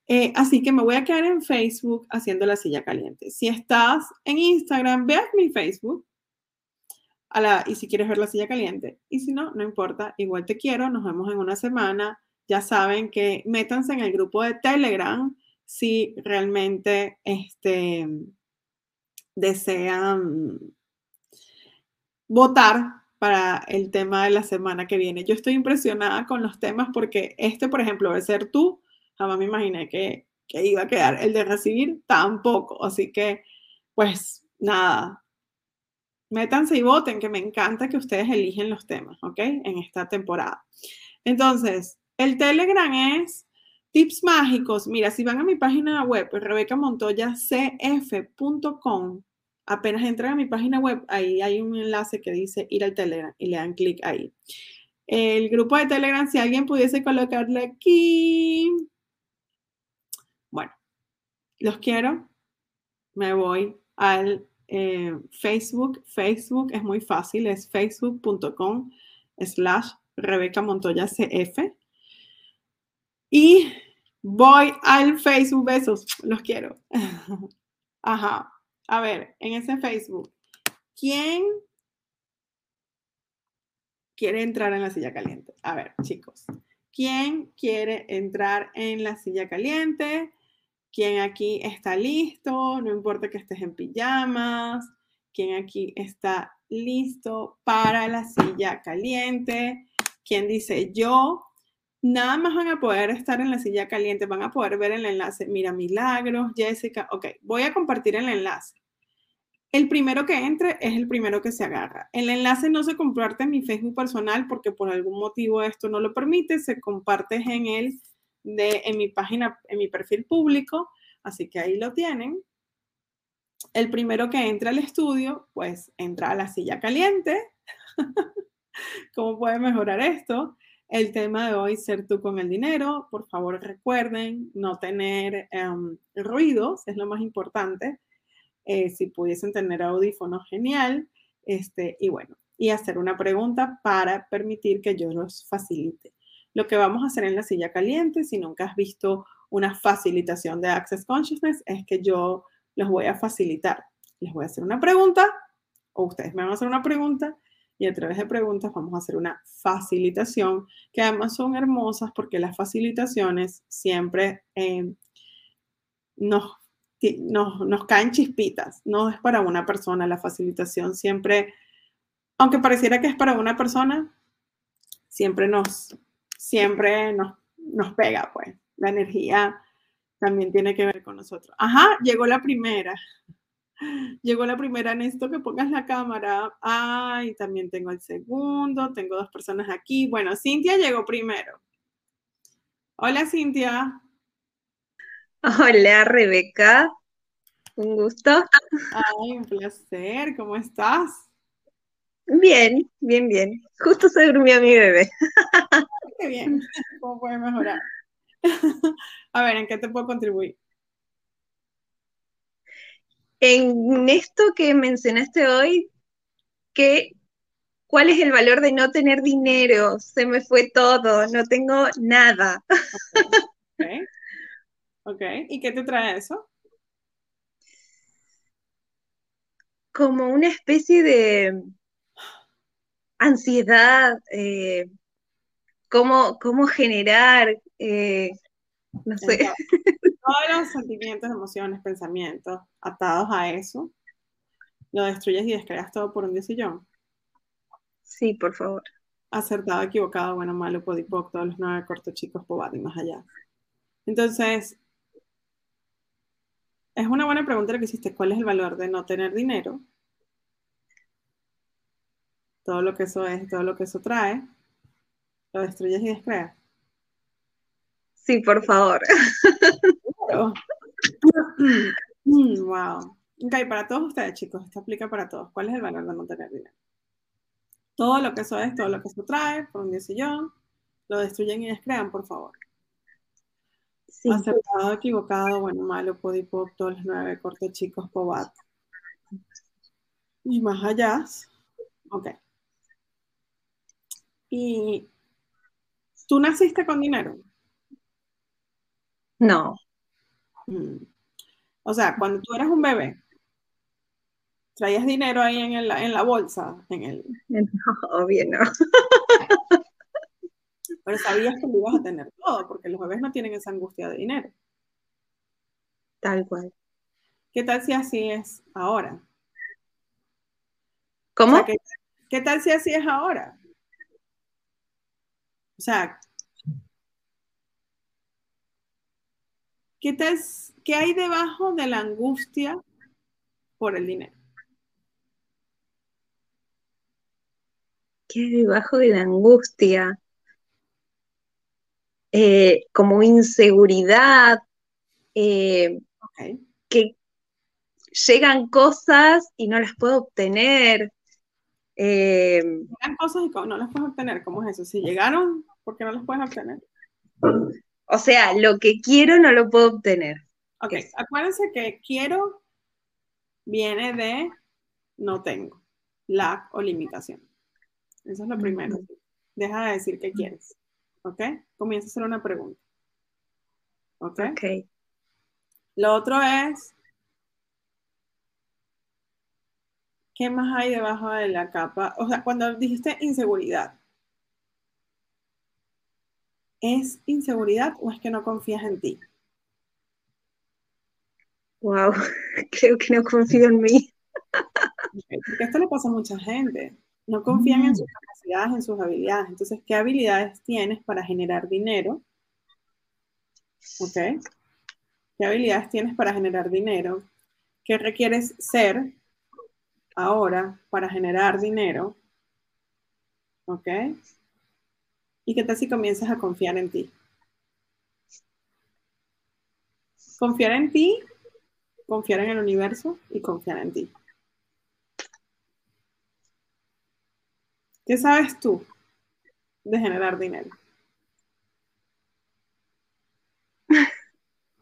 Eh, así que me voy a quedar en Facebook haciendo la silla caliente. Si estás en Instagram, ve mi Facebook, y si quieres ver la silla caliente. Y si no, no importa, igual te quiero, nos vemos en una semana. Ya saben que métanse en el grupo de Telegram si realmente este, desean votar para el tema de la semana que viene. Yo estoy impresionada con los temas porque este, por ejemplo, de ser tú, jamás me imaginé que, que iba a quedar. El de recibir, tampoco. Así que, pues nada, métanse y voten, que me encanta que ustedes eligen los temas, ¿ok? En esta temporada. Entonces, el Telegram es tips mágicos. Mira, si van a mi página web, rebecamontoyacf.com, apenas entran a mi página web, ahí hay un enlace que dice ir al Telegram y le dan clic ahí. El grupo de Telegram, si alguien pudiese colocarle aquí. Bueno, los quiero. Me voy al eh, Facebook. Facebook es muy fácil, es facebook.com slash Rebeca Montoya CF. Y voy al Facebook, besos, los quiero. Ajá. A ver, en ese Facebook, ¿quién quiere entrar en la silla caliente? A ver, chicos, ¿quién quiere entrar en la silla caliente? ¿Quién aquí está listo? No importa que estés en pijamas. ¿Quién aquí está listo para la silla caliente? ¿Quién dice yo? Nada más van a poder estar en la silla caliente, van a poder ver el enlace. Mira, Milagros, Jessica. Ok, voy a compartir el enlace. El primero que entre es el primero que se agarra. El enlace no se comparte en mi Facebook personal porque por algún motivo esto no lo permite, se comparte en el de, en mi página, en mi perfil público, así que ahí lo tienen. El primero que entra al estudio, pues entra a la silla caliente. ¿Cómo puede mejorar esto? El tema de hoy, ser tú con el dinero. Por favor, recuerden no tener em, ruidos, es lo más importante. Eh, si pudiesen tener audífonos, genial. Este, y bueno, y hacer una pregunta para permitir que yo los facilite. Lo que vamos a hacer en la silla caliente, si nunca has visto una facilitación de Access Consciousness, es que yo los voy a facilitar. Les voy a hacer una pregunta o ustedes me van a hacer una pregunta y a través de preguntas vamos a hacer una facilitación, que además son hermosas porque las facilitaciones siempre eh, nos, nos, caen chispitas, no es para una persona, la facilitación siempre, aunque pareciera que es para una persona, siempre nos, siempre nos, nos pega, pues, la energía también tiene que ver con nosotros. Ajá, llegó la primera. Llegó la primera, necesito que pongas la cámara. Ay, también tengo el segundo, tengo dos personas aquí. Bueno, Cintia llegó primero. Hola, Cintia. Hola, Rebeca. Un gusto. Ay, un placer. ¿Cómo estás? Bien, bien, bien. Justo se durmió mi bebé. Qué bien. ¿Cómo puede mejorar? A ver, ¿en qué te puedo contribuir? En esto que mencionaste hoy, ¿qué, ¿cuál es el valor de no tener dinero? Se me fue todo, no tengo nada. Okay. ok, ¿y qué te trae eso? Como una especie de ansiedad, eh, cómo, generar, eh, no sé. todos los sentimientos, emociones, pensamientos atados a eso, lo destruyes y descargas todo por un decillón. Sí, por favor. Acertado, equivocado, bueno, malo, podipoc, todos los nueve cortos chicos, pobado y más allá. Entonces, es una buena pregunta lo que hiciste. ¿Cuál es el valor de no tener dinero? Todo lo que eso es, todo lo que eso trae, lo destruyes y descreas. Sí, por favor. wow. Ok, para todos ustedes, chicos, esto aplica para todos. ¿Cuál es el valor de no tener dinero? Todo lo que eso es, todo lo que eso trae, por un sillón, lo destruyen y descrean, por favor. Sí. Acertado, equivocado, bueno, malo, podipop, todos los nueve, corte, chicos, pobat. Y más allá. Ok. ¿Y tú naciste con dinero? No. Mm. O sea, cuando tú eras un bebé, traías dinero ahí en, en la bolsa, en el... No, obvio no. Pero sabías que lo ibas a tener todo, porque los bebés no tienen esa angustia de dinero. Tal cual. ¿Qué tal si así es ahora? ¿Cómo? ¿qué, ¿Qué tal si así es ahora? O sea, ¿Qué, ¿Qué hay debajo de la angustia por el dinero? ¿Qué hay debajo de la angustia? Eh, como inseguridad, eh, que llegan cosas y no las puedo obtener. Eh, llegan cosas y no las puedes obtener. ¿Cómo es eso? Si llegaron, ¿por qué no las puedes obtener? O sea, lo que quiero no lo puedo obtener. Ok, acuérdense que quiero viene de no tengo, lack o limitación. Eso es lo primero. Deja de decir que quieres. ¿Ok? Comienza a hacer una pregunta. ¿Ok? Ok. Lo otro es, ¿qué más hay debajo de la capa? O sea, cuando dijiste inseguridad, ¿Es inseguridad o es que no confías en ti? Wow, creo que no confío en mí. Porque esto le pasa a mucha gente. No confían en sus mm. capacidades, en sus habilidades. Entonces, ¿qué habilidades tienes para generar dinero? ¿Ok? ¿Qué habilidades tienes para generar dinero? ¿Qué requieres ser ahora para generar dinero? ¿Ok? ¿Y qué tal si comienzas a confiar en ti? Confiar en ti, confiar en el universo y confiar en ti. ¿Qué sabes tú de generar dinero?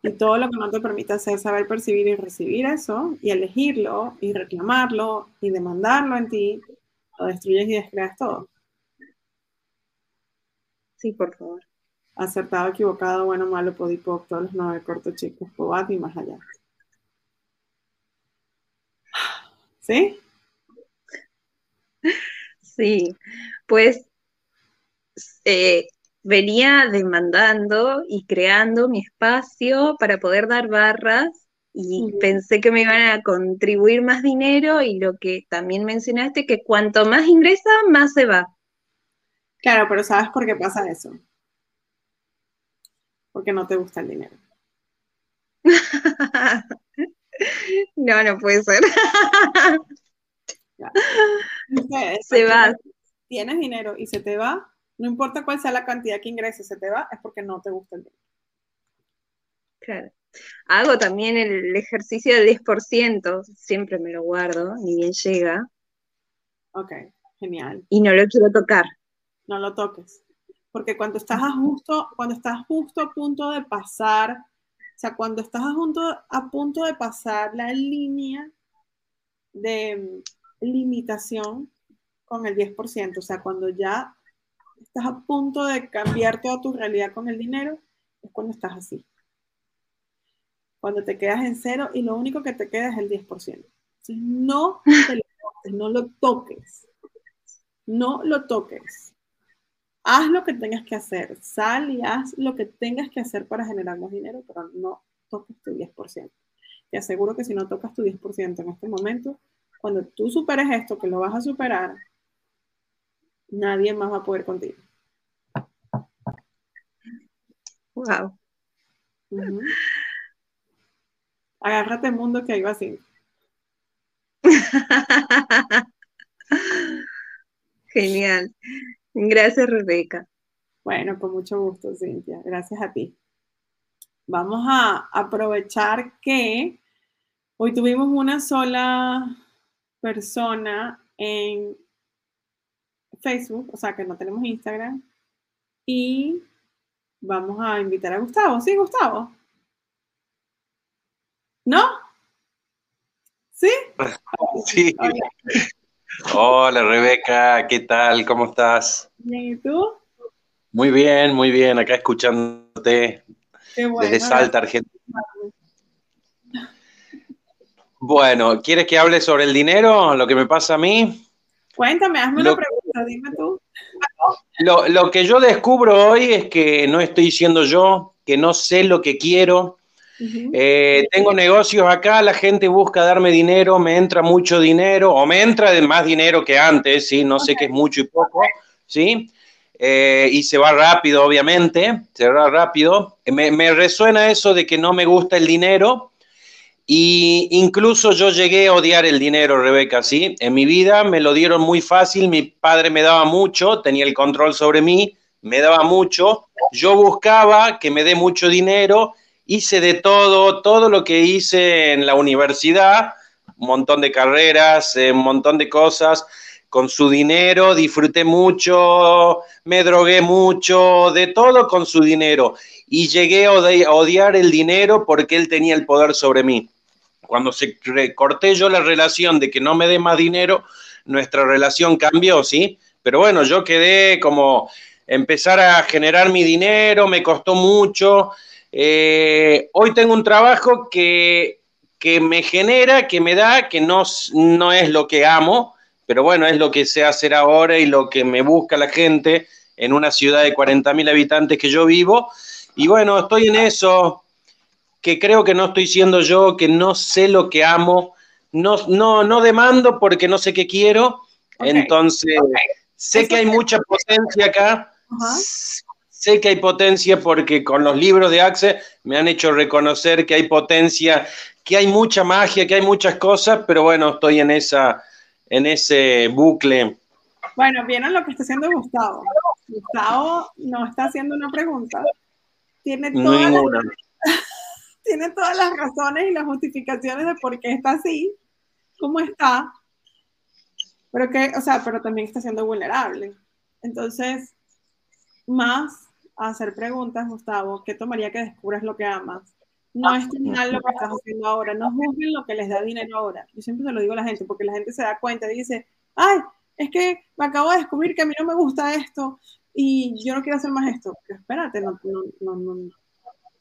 Y todo lo que no te permite hacer, saber percibir y recibir eso, y elegirlo, y reclamarlo, y demandarlo en ti, lo destruyes y descreas todo. Sí, por favor. Acertado, equivocado, bueno, malo, podipoc, todos los nueve cortos chicos, pobat y más allá. ¿Sí? Sí, pues eh, venía demandando y creando mi espacio para poder dar barras y pensé que me iban a contribuir más dinero y lo que también mencionaste, que cuanto más ingresa, más se va. Claro, pero ¿sabes por qué pasa eso? Porque no te gusta el dinero. no, no puede ser. se va. Tienes dinero y se te va, no importa cuál sea la cantidad que ingreses, se te va, es porque no te gusta el dinero. Claro. Hago también el ejercicio del 10%, siempre me lo guardo, ni bien llega. Ok, genial. Y no lo quiero tocar. No lo toques. Porque cuando estás a justo, cuando estás justo a punto de pasar, o sea, cuando estás a, a punto de pasar la línea de mm, limitación con el 10%, o sea, cuando ya estás a punto de cambiar toda tu realidad con el dinero, es cuando estás así. Cuando te quedas en cero y lo único que te queda es el 10%. Entonces, no te lo toques, no lo toques. No lo toques. Haz lo que tengas que hacer. Sal y haz lo que tengas que hacer para generar más dinero, pero no toques tu 10%. Te aseguro que si no tocas tu 10% en este momento, cuando tú superes esto, que lo vas a superar, nadie más va a poder contigo. Wow. Agárrate mundo que iba así. Genial. Gracias, Rebeca. Bueno, con mucho gusto, Cintia. Gracias a ti. Vamos a aprovechar que hoy tuvimos una sola persona en Facebook, o sea que no tenemos Instagram. Y vamos a invitar a Gustavo. ¿Sí, Gustavo? ¿No? ¿Sí? Sí. Hola. Rebeca, ¿qué tal? ¿Cómo estás? ¿y tú? Muy bien, muy bien, acá escuchándote desde Salta, Argentina. Bueno, ¿quieres que hable sobre el dinero? Lo que me pasa a mí. Cuéntame, hazme una pregunta, dime tú. Lo, que yo descubro hoy es que no estoy siendo yo, que no sé lo que quiero. Eh, tengo negocios acá, la gente busca darme dinero, me entra mucho dinero, o me entra más dinero que antes, ¿sí? No sé qué es mucho y poco, ¿sí? Eh, y se va rápido, obviamente, se va rápido. Me, me resuena eso de que no me gusta el dinero, y incluso yo llegué a odiar el dinero, Rebeca, ¿sí? En mi vida me lo dieron muy fácil, mi padre me daba mucho, tenía el control sobre mí, me daba mucho, yo buscaba que me dé mucho dinero, hice de todo, todo lo que hice en la universidad, un montón de carreras, eh, un montón de cosas, con su dinero, disfruté mucho, me drogué mucho, de todo con su dinero. Y llegué a odiar el dinero porque él tenía el poder sobre mí. Cuando se corté yo la relación de que no me dé más dinero, nuestra relación cambió, ¿sí? Pero bueno, yo quedé como empezar a generar mi dinero, me costó mucho. Eh, hoy tengo un trabajo que, que, me genera, que me da, que no, no es lo que amo, pero bueno, es lo que sé hacer ahora y lo que me busca la gente en una ciudad de 40.000 habitantes que yo vivo. Y bueno, estoy en eso, que creo que no estoy siendo yo, que no sé lo que amo, no, no, no demando porque no sé qué quiero, entonces sé que hay mucha potencia acá, sé que hay potencia porque con los libros de Axe me han hecho reconocer que hay potencia, que hay mucha magia, que hay muchas cosas, pero bueno, estoy en, esa, en ese bucle. Bueno, vieron lo que está haciendo Gustavo. Gustavo no está haciendo una pregunta. Tiene toda Ninguna tiene todas las razones y las justificaciones de por qué está así, cómo está, pero que, o sea, pero también está siendo vulnerable. Entonces, más a hacer preguntas, Gustavo, ¿qué tomaría que descubras lo que amas? No es mal lo que estás haciendo ahora, no juzguen lo que les da dinero ahora. Yo siempre se lo digo a la gente, porque la gente se da cuenta y dice, ay, es que me acabo de descubrir que a mí no me gusta esto, y yo no quiero hacer más esto. Pero espérate, no, no, no,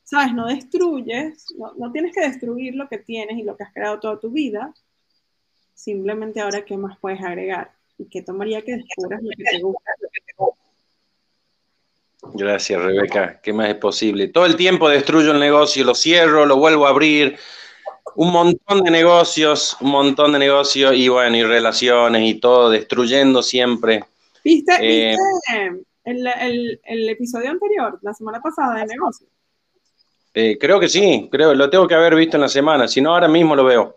¿sabes? No destruyes, no, tienes que destruir lo que tienes y lo que has creado toda tu vida. Simplemente ahora, ¿qué más puedes agregar? ¿Y qué tomaría que descubras lo que te gusta? Gracias, Rebeca. ¿Qué más es posible? Todo el tiempo destruyo el negocio, lo cierro, lo vuelvo a abrir. Un montón de negocios, un montón de negocios y bueno, y relaciones y todo, destruyendo siempre. ¿Viste, eh, el, episodio anterior, la semana pasada de negocio? Eh, creo que sí, creo, lo tengo que haber visto en la semana, si no ahora mismo lo veo.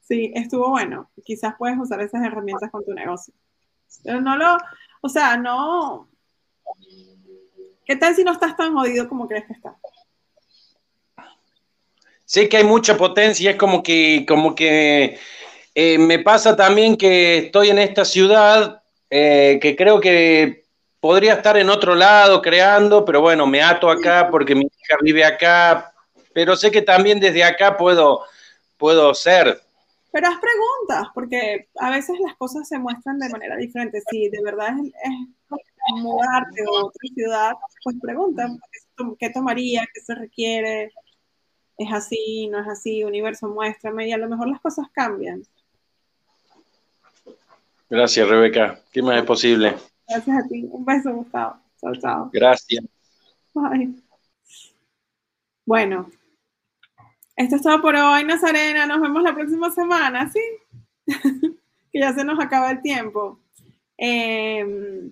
Sí, estuvo bueno. Quizás puedes usar esas herramientas con tu negocio. Pero no lo, o sea, no, ¿Qué tal si no estás tan jodido como crees que estás? Sé que hay mucha potencia, es como que, como que eh, me pasa también que estoy en esta ciudad, eh, que creo que podría estar en otro lado creando, pero bueno, me ato acá porque mi hija vive acá, pero sé que también desde acá puedo, puedo ser. Pero haz preguntas, porque a veces las cosas se muestran de manera diferente. Si de verdad es mudarte a otra ciudad, pues pregunta, ¿qué tomaría? ¿Qué se requiere? ¿Es así? ¿No es así? Universo, muéstrame y a lo mejor las cosas cambian. Gracias, Rebeca. ¿Qué más es posible? Gracias a ti. Un beso, Gustavo. Chao, chao. Gracias. Bye. Bueno, esto es todo por hoy, Nazarena. Nos vemos la próxima semana, ¿sí? que ya se nos acaba el tiempo. Eh,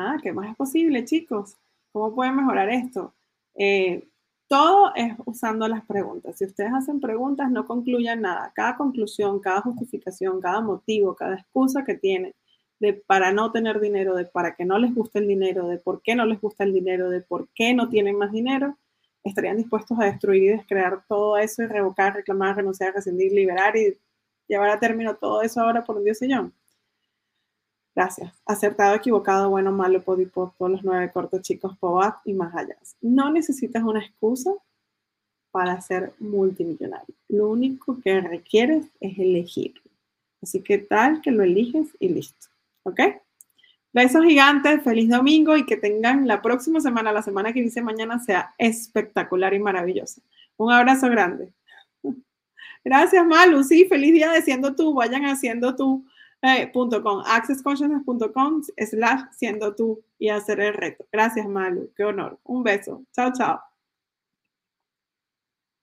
Ah, ¿qué más es posible, chicos? ¿Cómo pueden mejorar esto? Eh, todo es usando las preguntas. Si ustedes hacen preguntas, no concluyan nada. Cada conclusión, cada justificación, cada motivo, cada excusa que tienen de para no tener dinero, de para que no les guste el dinero, de por qué no les gusta el dinero, de por qué no tienen más dinero, estarían dispuestos a destruir y descrear todo eso y revocar, reclamar, renunciar, rescindir, liberar y llevar a término todo eso ahora por un diosillón. Gracias. Acertado, equivocado, bueno, malo, podipo, todos los nueve cortos chicos, poat y más allá. No necesitas una excusa para ser multimillonario. Lo único que requieres es elegir. Así que tal que lo eliges y listo. ¿Ok? Besos gigantes, feliz domingo y que tengan la próxima semana, la semana que dice mañana, sea espectacular y maravillosa. Un abrazo grande. Gracias, Malu. Sí, feliz día de siendo tú. Vayan haciendo tú eh, .com, accessconsciousness.com slash siendo tú y hacer el reto. Gracias, Malu. Qué honor. Un beso. Chao, chao.